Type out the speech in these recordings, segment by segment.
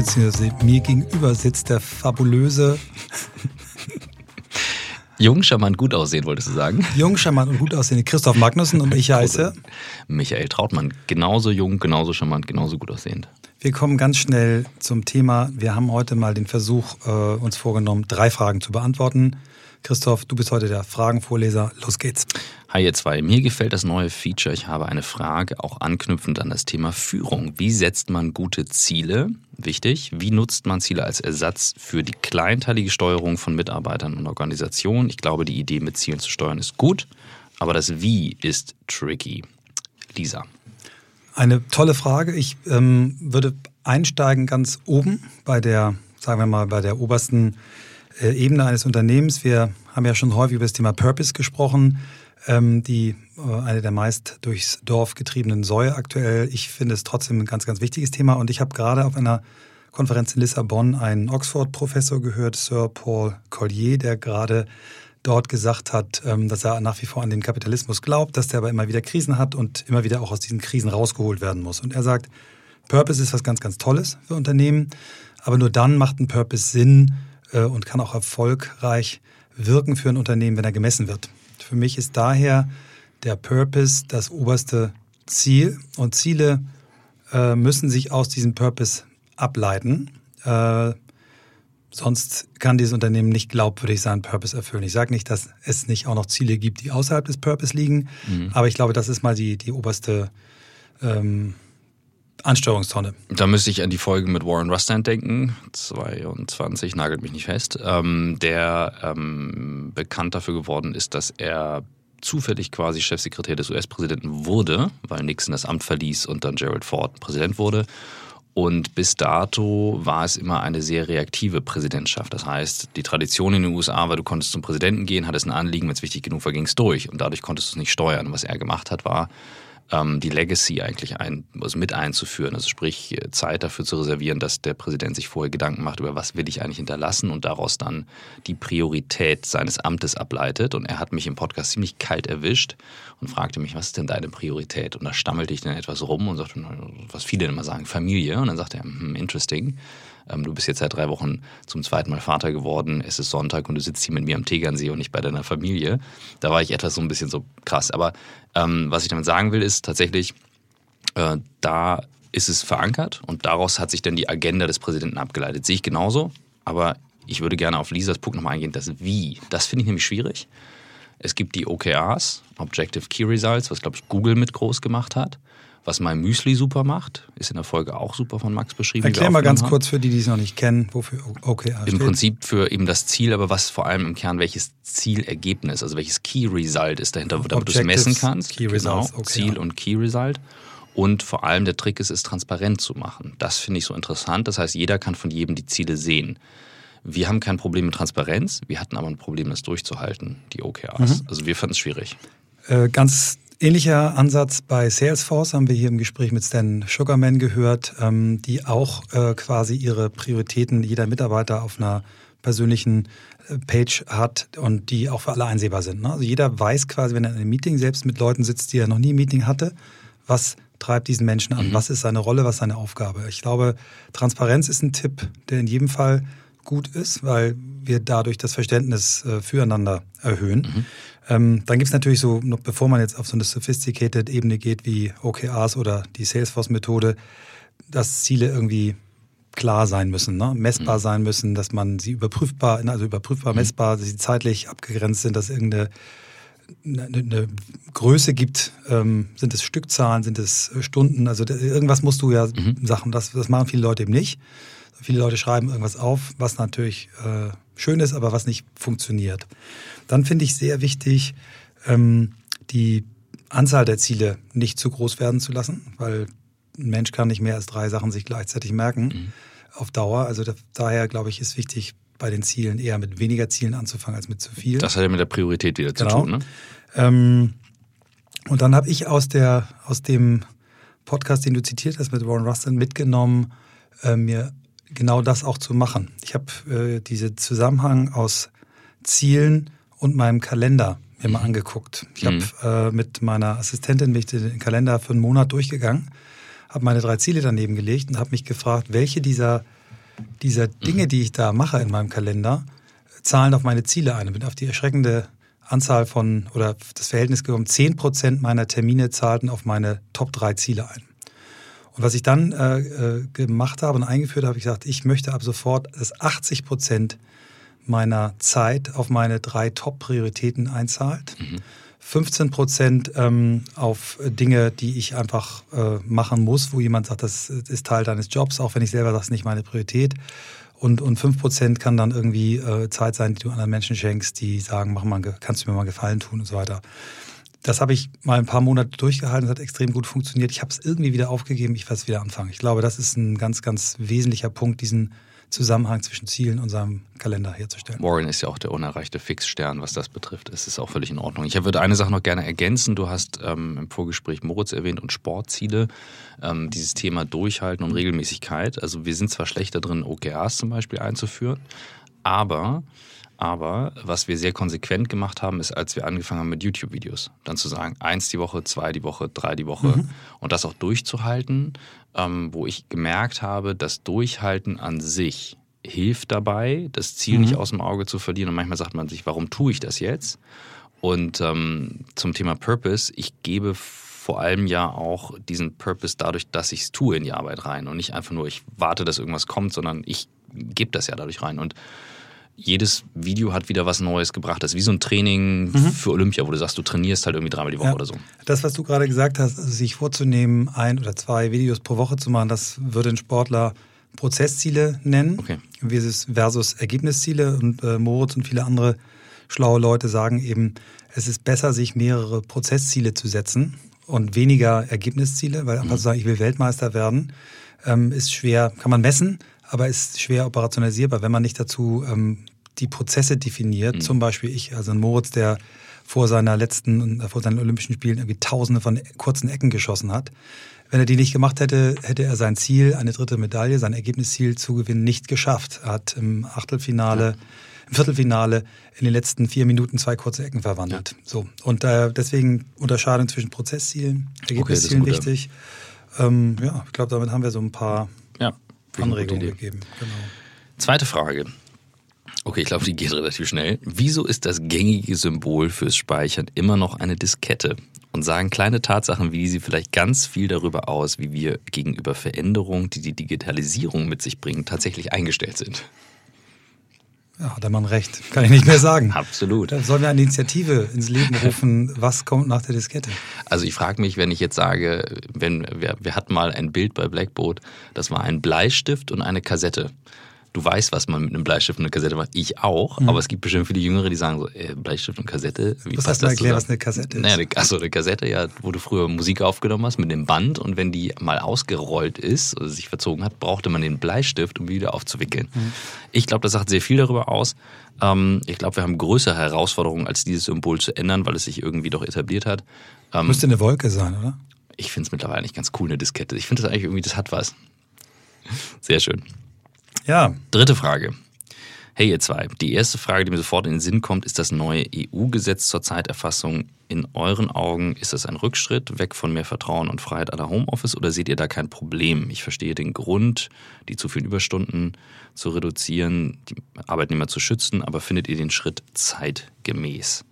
beziehungsweise mir gegenüber sitzt der fabulöse. Jung, charmant, gut aussehen, wolltest du sagen? Jung, charmant und gut aussehende Christoph Magnussen und ich heiße Michael Trautmann. Genauso jung, genauso charmant, genauso gut aussehend. Wir kommen ganz schnell zum Thema. Wir haben heute mal den Versuch äh, uns vorgenommen, drei Fragen zu beantworten. Christoph, du bist heute der Fragenvorleser. Los geht's. Hi ihr zwei, mir gefällt das neue Feature. Ich habe eine Frage, auch anknüpfend an das Thema Führung. Wie setzt man gute Ziele? Wichtig. Wie nutzt man Ziele als Ersatz für die kleinteilige Steuerung von Mitarbeitern und Organisationen? Ich glaube, die Idee mit Zielen zu steuern ist gut, aber das Wie ist tricky. Lisa. Eine tolle Frage. Ich ähm, würde einsteigen ganz oben bei der, sagen wir mal, bei der obersten äh, Ebene eines Unternehmens. Wir haben ja schon häufig über das Thema Purpose gesprochen, ähm, die äh, eine der meist durchs Dorf getriebenen Säue aktuell. Ich finde es trotzdem ein ganz, ganz wichtiges Thema und ich habe gerade auf einer Konferenz in Lissabon einen Oxford-Professor gehört, Sir Paul Collier, der gerade dort gesagt hat, ähm, dass er nach wie vor an den Kapitalismus glaubt, dass der aber immer wieder Krisen hat und immer wieder auch aus diesen Krisen rausgeholt werden muss. Und er sagt, Purpose ist was ganz, ganz Tolles für Unternehmen, aber nur dann macht ein Purpose Sinn, äh, und kann auch erfolgreich wirken für ein Unternehmen, wenn er gemessen wird. Für mich ist daher der Purpose das oberste Ziel und Ziele äh, müssen sich aus diesem Purpose ableiten. Äh, sonst kann dieses Unternehmen nicht glaubwürdig seinen Purpose erfüllen. Ich sage nicht, dass es nicht auch noch Ziele gibt, die außerhalb des Purpose liegen, mhm. aber ich glaube, das ist mal die, die oberste ähm, Ansteuerungstonne. Da müsste ich an die Folge mit Warren Rustand denken, 22, nagelt mich nicht fest, ähm, der ähm, bekannt dafür geworden ist, dass er zufällig quasi Chefsekretär des US-Präsidenten wurde, weil Nixon das Amt verließ und dann Gerald Ford Präsident wurde. Und bis dato war es immer eine sehr reaktive Präsidentschaft. Das heißt, die Tradition in den USA war, du konntest zum Präsidenten gehen, hattest ein Anliegen, wenn es wichtig genug war, ging es durch. Und dadurch konntest du es nicht steuern. Was er gemacht hat, war, ähm, die Legacy eigentlich ein, also mit einzuführen. Also sprich, äh, Zeit dafür zu reservieren, dass der Präsident sich vorher Gedanken macht, über was will ich eigentlich hinterlassen und daraus dann die Priorität seines Amtes ableitet. Und er hat mich im Podcast ziemlich kalt erwischt und fragte mich, was ist denn deine Priorität? Und da stammelte ich dann etwas rum und sagte, was viele immer sagen, Familie. Und dann sagte er, hm, interesting. Ähm, du bist jetzt seit drei Wochen zum zweiten Mal Vater geworden, es ist Sonntag und du sitzt hier mit mir am Tegernsee und nicht bei deiner Familie. Da war ich etwas so ein bisschen so krass. Aber ähm, was ich damit sagen will, ist tatsächlich, äh, da ist es verankert und daraus hat sich dann die Agenda des Präsidenten abgeleitet. Sehe ich genauso, aber ich würde gerne auf Lisas Punkt nochmal eingehen, das Wie. Das finde ich nämlich schwierig. Es gibt die OKRs, Objective Key Results, was glaube ich Google mit groß gemacht hat. Was mein Müsli super macht, ist in der Folge auch super von Max beschrieben. Erklär mal ganz haben. kurz für die, die es noch nicht kennen, wofür OKR steht. Im Prinzip für eben das Ziel, aber was vor allem im Kern welches Zielergebnis, also welches Key Result ist dahinter, damit du es messen kannst. Key Results, genau, Ziel und Key Result. Und vor allem der Trick ist es, transparent zu machen. Das finde ich so interessant. Das heißt, jeder kann von jedem die Ziele sehen. Wir haben kein Problem mit Transparenz, wir hatten aber ein Problem, das durchzuhalten, die OKRs. Mhm. Also wir fanden es schwierig. Äh, ganz Ähnlicher Ansatz bei Salesforce haben wir hier im Gespräch mit Stan Sugarman gehört, ähm, die auch äh, quasi ihre Prioritäten jeder Mitarbeiter auf einer persönlichen äh, Page hat und die auch für alle einsehbar sind. Ne? Also jeder weiß quasi, wenn er in einem Meeting selbst mit Leuten sitzt, die er noch nie ein Meeting hatte, was treibt diesen Menschen an, mhm. was ist seine Rolle, was ist seine Aufgabe. Ich glaube, Transparenz ist ein Tipp, der in jedem Fall gut ist, weil wir dadurch das Verständnis äh, füreinander erhöhen. Mhm. Ähm, dann gibt es natürlich so, noch bevor man jetzt auf so eine sophisticated Ebene geht wie OKRs oder die Salesforce-Methode, dass Ziele irgendwie klar sein müssen, ne? messbar mhm. sein müssen, dass man sie überprüfbar, also überprüfbar, mhm. messbar, dass sie zeitlich abgegrenzt sind, dass irgendeine eine, eine Größe gibt. Ähm, sind es Stückzahlen, sind es Stunden? Also irgendwas musst du ja mhm. Sachen, das, das machen viele Leute eben nicht. Viele Leute schreiben irgendwas auf, was natürlich äh, schön ist, aber was nicht funktioniert. Dann finde ich sehr wichtig, ähm, die Anzahl der Ziele nicht zu groß werden zu lassen, weil ein Mensch kann nicht mehr als drei Sachen sich gleichzeitig merken mhm. auf Dauer. Also da, daher glaube ich, ist wichtig, bei den Zielen eher mit weniger Zielen anzufangen als mit zu viel. Das hat ja mit der Priorität wieder genau. zu tun. Ne? Ähm, und dann habe ich aus, der, aus dem Podcast, den du zitiert hast mit Warren Rustin, mitgenommen, äh, mir genau das auch zu machen. Ich habe äh, diesen Zusammenhang aus Zielen und meinem Kalender mir mal mhm. angeguckt. Ich mhm. habe äh, mit meiner Assistentin mich den Kalender für einen Monat durchgegangen, habe meine drei Ziele daneben gelegt und habe mich gefragt, welche dieser dieser Dinge, mhm. die ich da mache in meinem Kalender, zahlen auf meine Ziele ein. Ich bin auf die erschreckende Anzahl von oder das Verhältnis gekommen, 10% meiner Termine zahlten auf meine Top 3 Ziele ein. Und was ich dann äh, äh, gemacht habe und eingeführt habe, ich gesagt, ich möchte ab sofort, dass 80% meiner Zeit auf meine drei Top-Prioritäten einzahlt. Mhm. 15 Prozent ähm, auf Dinge, die ich einfach äh, machen muss, wo jemand sagt, das ist Teil deines Jobs, auch wenn ich selber sage, das ist nicht meine Priorität. Und, und 5 Prozent kann dann irgendwie äh, Zeit sein, die du anderen Menschen schenkst, die sagen, mach mal, kannst du mir mal Gefallen tun und so weiter. Das habe ich mal ein paar Monate durchgehalten, das hat extrem gut funktioniert. Ich habe es irgendwie wieder aufgegeben, ich werde es wieder anfangen. Ich glaube, das ist ein ganz, ganz wesentlicher Punkt, diesen Zusammenhang zwischen Zielen und seinem Kalender herzustellen. Warren ist ja auch der unerreichte Fixstern, was das betrifft. Es ist auch völlig in Ordnung. Ich würde eine Sache noch gerne ergänzen. Du hast ähm, im Vorgespräch Moritz erwähnt und Sportziele. Ähm, dieses Thema Durchhalten und Regelmäßigkeit. Also wir sind zwar schlechter drin, OKRs zum Beispiel einzuführen, aber aber was wir sehr konsequent gemacht haben, ist, als wir angefangen haben mit YouTube-Videos, dann zu sagen, eins die Woche, zwei die Woche, drei die Woche mhm. und das auch durchzuhalten, ähm, wo ich gemerkt habe, das Durchhalten an sich hilft dabei, das Ziel mhm. nicht aus dem Auge zu verlieren. Und manchmal sagt man sich, warum tue ich das jetzt? Und ähm, zum Thema Purpose, ich gebe vor allem ja auch diesen Purpose dadurch, dass ich es tue in die Arbeit rein und nicht einfach nur, ich warte, dass irgendwas kommt, sondern ich gebe das ja dadurch rein. Und jedes Video hat wieder was Neues gebracht. Das ist wie so ein Training mhm. für Olympia, wo du sagst, du trainierst halt irgendwie dreimal die Woche ja. oder so. Das, was du gerade gesagt hast, also sich vorzunehmen, ein oder zwei Videos pro Woche zu machen, das würde ein Sportler Prozessziele nennen, okay. versus Ergebnisziele. Und äh, Moritz und viele andere schlaue Leute sagen eben, es ist besser, sich mehrere Prozessziele zu setzen und weniger Ergebnisziele, weil einfach mhm. zu sagen, ich will Weltmeister werden, ähm, ist schwer, kann man messen, aber ist schwer operationalisierbar, wenn man nicht dazu ähm, die Prozesse definiert. Mhm. Zum Beispiel ich, also ein Moritz, der vor seiner letzten, vor seinen Olympischen Spielen irgendwie Tausende von kurzen Ecken geschossen hat. Wenn er die nicht gemacht hätte, hätte er sein Ziel, eine dritte Medaille, sein Ergebnisziel zu gewinnen, nicht geschafft. Er hat im Achtelfinale, ja. im Viertelfinale in den letzten vier Minuten zwei kurze Ecken verwandelt. Ja. So. Und äh, deswegen Unterscheidung zwischen Prozesszielen, Ergebniszielen okay, wichtig. Ähm, ja, ich glaube, damit haben wir so ein paar Anregungen gegeben. Genau. Zweite Frage. Okay, ich glaube, die geht relativ schnell. Wieso ist das gängige Symbol fürs Speichern immer noch eine Diskette? Und sagen kleine Tatsachen wie sie vielleicht ganz viel darüber aus, wie wir gegenüber Veränderungen, die die Digitalisierung mit sich bringen, tatsächlich eingestellt sind. Ja, hat der Mann recht. Kann ich nicht mehr sagen. Absolut. Da sollen wir eine Initiative ins Leben rufen, was kommt nach der Diskette? Also ich frage mich, wenn ich jetzt sage, wenn wir, wir hatten mal ein Bild bei Blackboard, das war ein Bleistift und eine Kassette du weißt, was man mit einem Bleistift und einer Kassette macht. Ich auch, mhm. aber es gibt bestimmt viele Jüngere, die sagen so, äh, Bleistift und Kassette, wie was passt das erklären, was eine Kassette ist? Naja, achso, eine Kassette, ja, wo du früher Musik aufgenommen hast mit dem Band und wenn die mal ausgerollt ist oder sich verzogen hat, brauchte man den Bleistift, um wieder aufzuwickeln. Mhm. Ich glaube, das sagt sehr viel darüber aus. Ähm, ich glaube, wir haben größere Herausforderungen, als dieses Symbol zu ändern, weil es sich irgendwie doch etabliert hat. Ähm, Müsste eine Wolke sein, oder? Ich finde es mittlerweile nicht ganz cool, eine Diskette. Ich finde das eigentlich irgendwie, das hat was. Sehr schön. Ja. Dritte Frage. Hey ihr zwei, die erste Frage, die mir sofort in den Sinn kommt, ist das neue EU-Gesetz zur Zeiterfassung. In euren Augen ist das ein Rückschritt weg von mehr Vertrauen und Freiheit aller Homeoffice oder seht ihr da kein Problem? Ich verstehe den Grund, die zu vielen Überstunden zu reduzieren, die Arbeitnehmer zu schützen, aber findet ihr den Schritt zeitgemäß?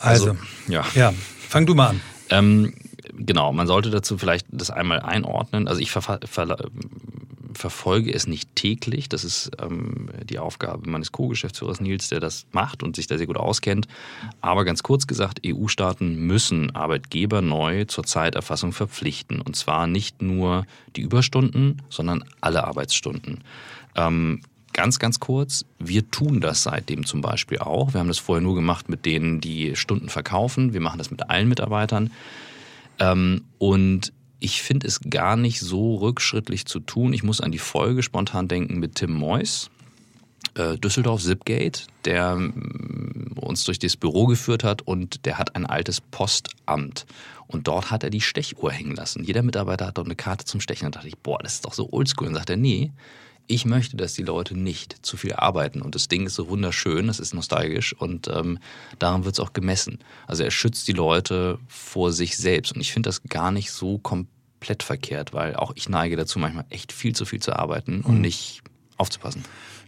Also, also ja. ja, fang du mal an. Ähm, genau, man sollte dazu vielleicht das einmal einordnen. Also ich ver ver verfolge es nicht täglich. Das ist ähm, die Aufgabe meines Co-Geschäftsführers Nils, der das macht und sich da sehr gut auskennt. Aber ganz kurz gesagt, EU-Staaten müssen Arbeitgeber neu zur Zeiterfassung verpflichten. Und zwar nicht nur die Überstunden, sondern alle Arbeitsstunden. Ähm, ganz, ganz kurz, wir tun das seitdem zum Beispiel auch. Wir haben das vorher nur gemacht mit denen, die Stunden verkaufen. Wir machen das mit allen Mitarbeitern. Ähm, und ich finde es gar nicht so rückschrittlich zu tun. Ich muss an die Folge spontan denken mit Tim Mois, äh, Düsseldorf Zipgate, der mm, uns durch das Büro geführt hat und der hat ein altes Postamt. Und dort hat er die Stechuhr hängen lassen. Jeder Mitarbeiter hat dort eine Karte zum Stechen. Und da dachte ich, boah, das ist doch so oldschool. Und dann sagt er, nee, ich möchte, dass die Leute nicht zu viel arbeiten. Und das Ding ist so wunderschön, es ist nostalgisch und ähm, daran wird es auch gemessen. Also er schützt die Leute vor sich selbst. Und ich finde das gar nicht so komplett verkehrt, weil auch ich neige dazu, manchmal echt viel zu viel zu arbeiten und mhm. nicht aufzupassen.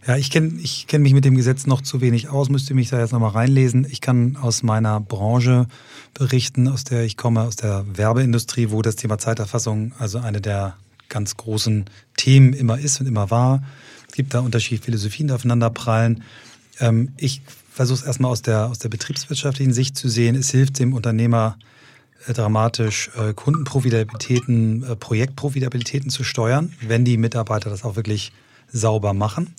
Ja, ich kenne ich kenn mich mit dem Gesetz noch zu wenig aus, müsste mich da jetzt nochmal reinlesen. Ich kann aus meiner Branche berichten, aus der ich komme, aus der Werbeindustrie, wo das Thema Zeiterfassung also eine der ganz großen Themen immer ist und immer war. Es gibt da unterschiedliche Philosophien, die aufeinander prallen. Ähm, ich versuche es erstmal aus der, aus der betriebswirtschaftlichen Sicht zu sehen. Es hilft dem Unternehmer äh, dramatisch, äh, Kundenprofitabilitäten, äh, Projektprofitabilitäten zu steuern, wenn die Mitarbeiter das auch wirklich sauber machen.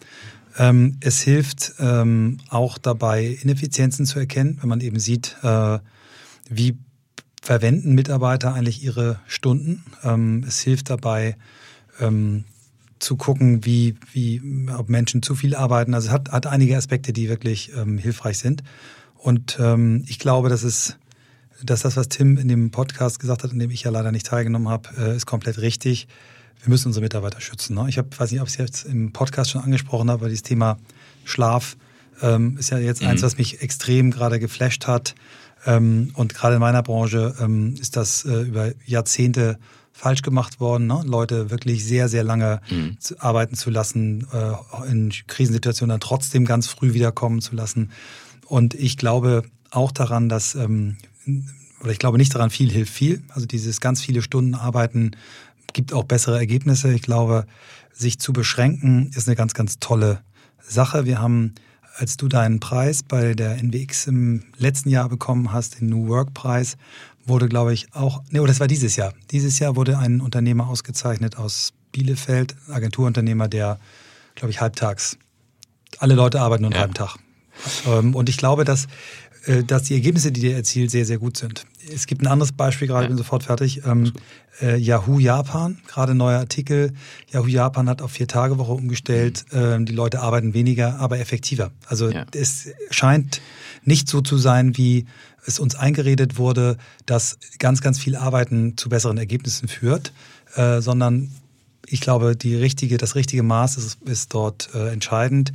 Ähm, es hilft ähm, auch dabei, Ineffizienzen zu erkennen, wenn man eben sieht, äh, wie verwenden Mitarbeiter eigentlich ihre Stunden. Ähm, es hilft dabei, ähm, zu gucken, wie, wie, ob Menschen zu viel arbeiten. Also es hat, hat einige Aspekte, die wirklich ähm, hilfreich sind. Und ähm, ich glaube, dass es, dass das, was Tim in dem Podcast gesagt hat, in dem ich ja leider nicht teilgenommen habe, äh, ist komplett richtig. Wir müssen unsere Mitarbeiter schützen. Ne? Ich hab, weiß nicht, ob ich es jetzt im Podcast schon angesprochen habe, aber dieses Thema Schlaf ähm, ist ja jetzt mhm. eins, was mich extrem gerade geflasht hat. Ähm, und gerade in meiner Branche ähm, ist das äh, über Jahrzehnte falsch gemacht worden, ne? Leute wirklich sehr, sehr lange mhm. zu, arbeiten zu lassen, äh, in Krisensituationen dann trotzdem ganz früh wiederkommen zu lassen. Und ich glaube auch daran, dass, ähm, oder ich glaube nicht daran, viel hilft viel. Also dieses ganz viele Stunden arbeiten gibt auch bessere Ergebnisse. Ich glaube, sich zu beschränken ist eine ganz, ganz tolle Sache. Wir haben als du deinen Preis bei der NWX im letzten Jahr bekommen hast, den New Work Preis, wurde, glaube ich, auch, nee, oh, das war dieses Jahr. Dieses Jahr wurde ein Unternehmer ausgezeichnet aus Bielefeld, Agenturunternehmer, der, glaube ich, halbtags, alle Leute arbeiten nur einen ja. halben Tag. Ähm, und ich glaube, dass, dass die Ergebnisse, die der erzielt, sehr, sehr gut sind. Es gibt ein anderes Beispiel, gerade ja. bin sofort fertig. Ähm, äh, Yahoo Japan, gerade neuer Artikel. Yahoo Japan hat auf Vier-Tage-Woche umgestellt. Mhm. Ähm, die Leute arbeiten weniger, aber effektiver. Also ja. es scheint nicht so zu sein, wie es uns eingeredet wurde, dass ganz, ganz viel Arbeiten zu besseren Ergebnissen führt, äh, sondern ich glaube, die richtige, das richtige Maß ist, ist dort äh, entscheidend.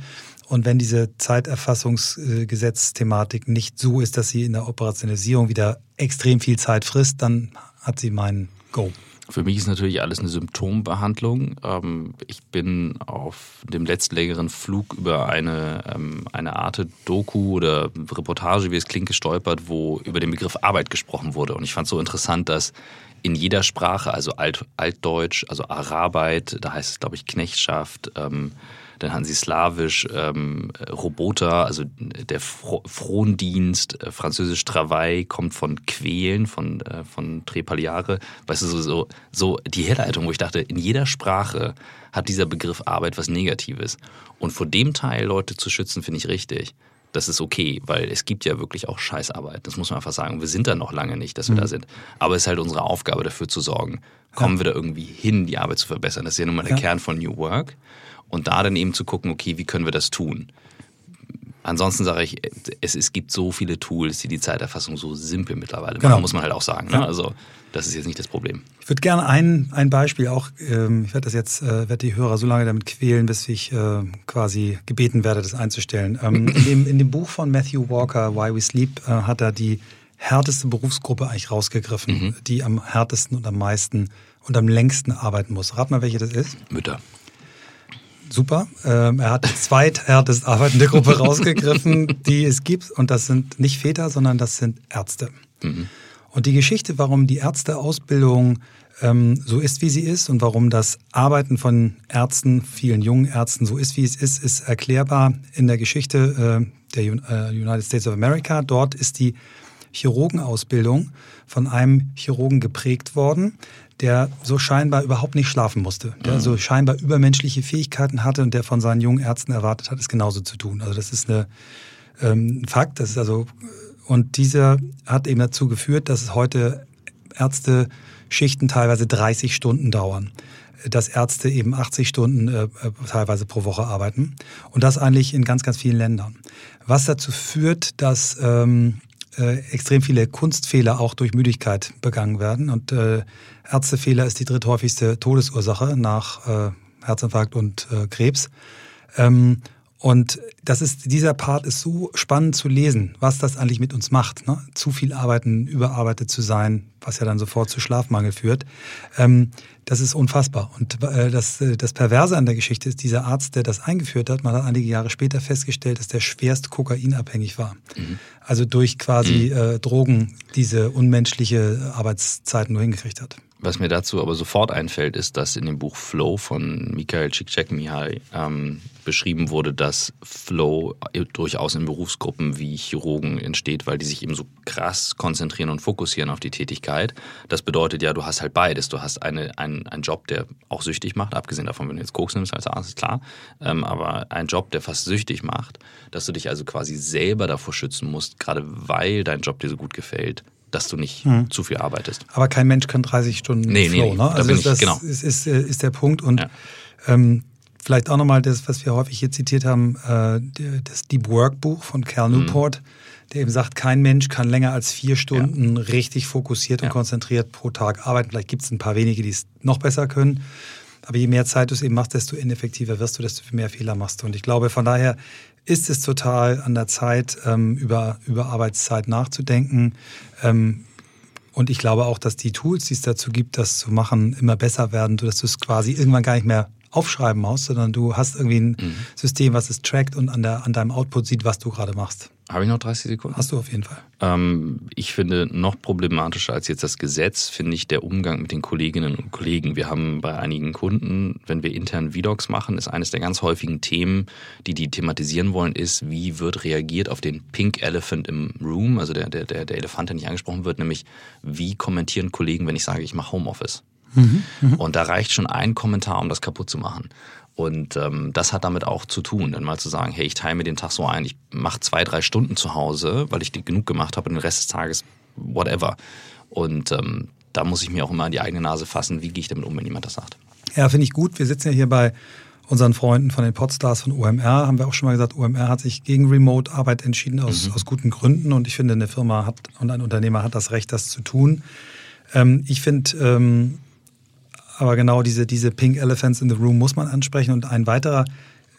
Und wenn diese Zeiterfassungsgesetzthematik nicht so ist, dass sie in der Operationalisierung wieder extrem viel Zeit frisst, dann hat sie meinen Go. Für mich ist natürlich alles eine Symptombehandlung. Ähm, ich bin auf dem letzten längeren Flug über eine, ähm, eine Art Doku oder Reportage, wie es klingt, gestolpert, wo über den Begriff Arbeit gesprochen wurde. Und ich fand es so interessant, dass in jeder Sprache, also Alt, Altdeutsch, also Arbeit, da heißt es, glaube ich, Knechtschaft, ähm, dann hatten sie Slawisch, ähm, Roboter, also der Fro Frondienst, äh, Französisch Travail kommt von Quälen, von, äh, von Trepaliare. Weißt du, so, so, so die Herleitung, wo ich dachte, in jeder Sprache hat dieser Begriff Arbeit was Negatives. Und vor dem Teil Leute zu schützen, finde ich richtig das ist okay, weil es gibt ja wirklich auch Scheißarbeit. Das muss man einfach sagen. Wir sind da noch lange nicht, dass wir mhm. da sind. Aber es ist halt unsere Aufgabe, dafür zu sorgen. Kommen ja. wir da irgendwie hin, die Arbeit zu verbessern? Das ist ja nun mal der ja. Kern von New Work und da dann eben zu gucken, okay, wie können wir das tun? Ansonsten sage ich, es, es gibt so viele Tools, die die Zeiterfassung so simpel mittlerweile machen, genau. muss man halt auch sagen. Ne? Ja. Also das ist jetzt nicht das Problem. Ich würde gerne ein, ein Beispiel auch, ähm, ich werde das jetzt, äh, werde die Hörer so lange damit quälen, bis ich äh, quasi gebeten werde, das einzustellen. Ähm, in, dem, in dem Buch von Matthew Walker, Why We Sleep, äh, hat er die härteste Berufsgruppe eigentlich rausgegriffen, mhm. die am härtesten und am meisten und am längsten arbeiten muss. Rat mal, welche das ist? Mütter super. Ähm, er hat die zweithärtest arbeitende Gruppe rausgegriffen, die es gibt. Und das sind nicht Väter, sondern das sind Ärzte. Mhm. Und die Geschichte, warum die Ärzteausbildung ähm, so ist, wie sie ist und warum das Arbeiten von Ärzten, vielen jungen Ärzten so ist, wie es ist, ist erklärbar in der Geschichte äh, der äh, United States of America. Dort ist die Chirurgenausbildung von einem Chirurgen geprägt worden, der so scheinbar überhaupt nicht schlafen musste, der mhm. so scheinbar übermenschliche Fähigkeiten hatte und der von seinen jungen Ärzten erwartet hat, es genauso zu tun. Also das ist eine, ähm, ein Fakt. Das ist also und dieser hat eben dazu geführt, dass es heute Ärzte-Schichten teilweise 30 Stunden dauern dass Ärzte eben 80 Stunden äh, teilweise pro Woche arbeiten. Und das eigentlich in ganz, ganz vielen Ländern. Was dazu führt, dass ähm, äh, extrem viele Kunstfehler auch durch Müdigkeit begangen werden. Und äh, Ärztefehler ist die dritthäufigste Todesursache nach äh, Herzinfarkt und äh, Krebs. Ähm, Und das ist, dieser Part ist so spannend zu lesen, was das eigentlich mit uns macht. Ne? Zu viel arbeiten, überarbeitet zu sein, was ja dann sofort zu Schlafmangel führt. Ähm, das ist unfassbar. Und äh, das, äh, das Perverse an der Geschichte ist, dieser Arzt, der das eingeführt hat, man hat einige Jahre später festgestellt, dass der schwerst kokainabhängig war. Mhm. Also durch quasi mhm. äh, Drogen diese unmenschliche Arbeitszeiten nur hingekriegt hat. Was mir dazu aber sofort einfällt, ist, dass in dem Buch Flow von Mikhail Csikszentmihalyi ähm, beschrieben wurde, dass Flow durchaus in Berufsgruppen wie Chirurgen entsteht, weil die sich eben so krass konzentrieren und fokussieren auf die Tätigkeit. Das bedeutet ja, du hast halt beides. Du hast eine, einen, einen Job, der auch süchtig macht, abgesehen davon, wenn du jetzt Koks nimmst als Arzt, ist klar, ähm, aber ein Job, der fast süchtig macht, dass du dich also quasi selber davor schützen musst, gerade weil dein Job dir so gut gefällt, dass du nicht hm. zu viel arbeitest. Aber kein Mensch kann 30 Stunden nee, Flow, nee, nee. ne? Also da ich, das genau. ist, ist, ist, der Punkt. Und ja. ähm, vielleicht auch nochmal das, was wir häufig hier zitiert haben, äh, das Deep Work Buch von Cal hm. Newport, hm. der eben sagt, kein Mensch kann länger als vier Stunden ja. richtig fokussiert und ja. konzentriert pro Tag arbeiten. Vielleicht gibt es ein paar wenige, die es noch besser können. Aber je mehr Zeit du es eben machst, desto ineffektiver wirst du, desto mehr Fehler machst du. Und ich glaube, von daher ist es total an der Zeit, ähm, über, über Arbeitszeit nachzudenken. Ähm, und ich glaube auch, dass die Tools, die es dazu gibt, das zu machen, immer besser werden, sodass du es quasi irgendwann gar nicht mehr aufschreiben musst, sondern du hast irgendwie ein mhm. System, was es trackt und an, der, an deinem Output sieht, was du gerade machst. Habe ich noch 30 Sekunden? Hast du auf jeden Fall. Ähm, ich finde, noch problematischer als jetzt das Gesetz, finde ich der Umgang mit den Kolleginnen und Kollegen. Wir haben bei einigen Kunden, wenn wir intern VDocs machen, ist eines der ganz häufigen Themen, die die thematisieren wollen, ist, wie wird reagiert auf den Pink Elephant im Room, also der, der, der, der Elefant, der nicht angesprochen wird, nämlich wie kommentieren Kollegen, wenn ich sage, ich mache Homeoffice. Mhm, mh. Und da reicht schon ein Kommentar, um das kaputt zu machen. Und ähm, das hat damit auch zu tun, dann mal zu sagen, hey, ich teile mir den Tag so ein, ich mache zwei, drei Stunden zu Hause, weil ich genug gemacht habe und den Rest des Tages whatever. Und ähm, da muss ich mir auch immer an die eigene Nase fassen, wie gehe ich damit um, wenn jemand das sagt. Ja, finde ich gut. Wir sitzen ja hier bei unseren Freunden von den Podstars von OMR, haben wir auch schon mal gesagt, OMR hat sich gegen Remote-Arbeit entschieden aus, mhm. aus guten Gründen und ich finde, eine Firma hat und ein Unternehmer hat das Recht, das zu tun. Ähm, ich finde, ähm, aber genau diese, diese Pink Elephants in the Room muss man ansprechen. Und ein weiterer,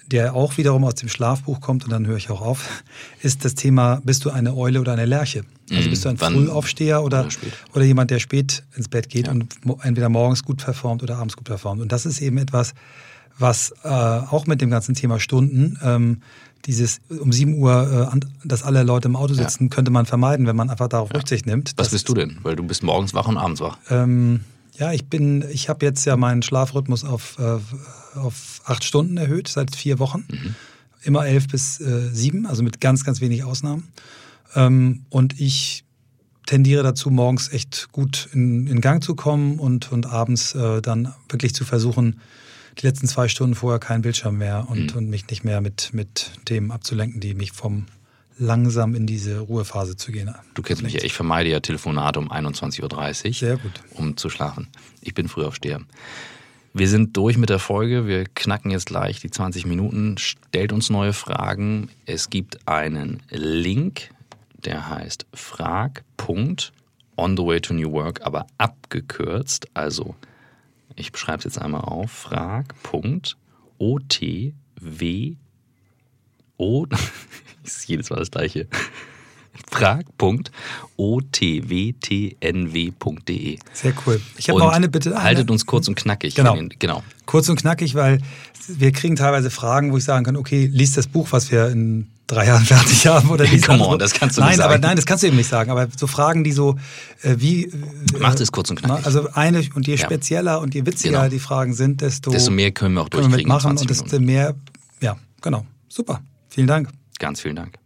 der auch wiederum aus dem Schlafbuch kommt, und dann höre ich auch auf, ist das Thema, bist du eine Eule oder eine Lerche? Also bist du ein Wann? Frühaufsteher oder, oder, oder, jemand, der spät ins Bett geht ja. und entweder morgens gut performt oder abends gut performt. Und das ist eben etwas, was äh, auch mit dem ganzen Thema Stunden, ähm, dieses um 7 Uhr, äh, dass alle Leute im Auto sitzen, ja. könnte man vermeiden, wenn man einfach darauf ja. Rücksicht nimmt. Was bist du denn? Weil du bist morgens wach und abends wach. Ähm, ja, ich bin, ich habe jetzt ja meinen Schlafrhythmus auf, äh, auf acht Stunden erhöht seit vier Wochen. Mhm. Immer elf bis äh, sieben, also mit ganz, ganz wenig Ausnahmen. Ähm, und ich tendiere dazu, morgens echt gut in, in Gang zu kommen und, und abends äh, dann wirklich zu versuchen, die letzten zwei Stunden vorher kein Bildschirm mehr und, mhm. und mich nicht mehr mit, mit Themen abzulenken, die mich vom langsam in diese Ruhephase zu gehen. Du kennst mich ja, ich vermeide ja Telefonate um 21.30 Uhr, Sehr gut. um zu schlafen. Ich bin früh aufsteher. Wir sind durch mit der Folge. Wir knacken jetzt gleich die 20 Minuten. Stellt uns neue Fragen. Es gibt einen Link, der heißt frag.on the way to new work, aber abgekürzt. Also, ich beschreibe es jetzt einmal auf. frag.otw O, ist jedes Mal das gleiche. Frag.otwtnw.de. Sehr cool. Ich habe noch eine Bitte. Eine, haltet uns kurz und knackig. Genau. genau. Kurz und knackig, weil wir kriegen teilweise Fragen, wo ich sagen kann, okay, lies das Buch, was wir in drei Jahren fertig haben oder lies Come on, das kannst du nein, nicht sagen. Aber, nein, das kannst du eben nicht sagen. Aber so Fragen, die so äh, wie... Äh, Macht es kurz und knackig. Also eine, und je spezieller ja. und je witziger genau. die Fragen sind, desto... Desto mehr können wir auch durchkriegen. Können wir mitmachen und desto mehr... Ja, genau. Super. Vielen Dank. Ganz vielen Dank.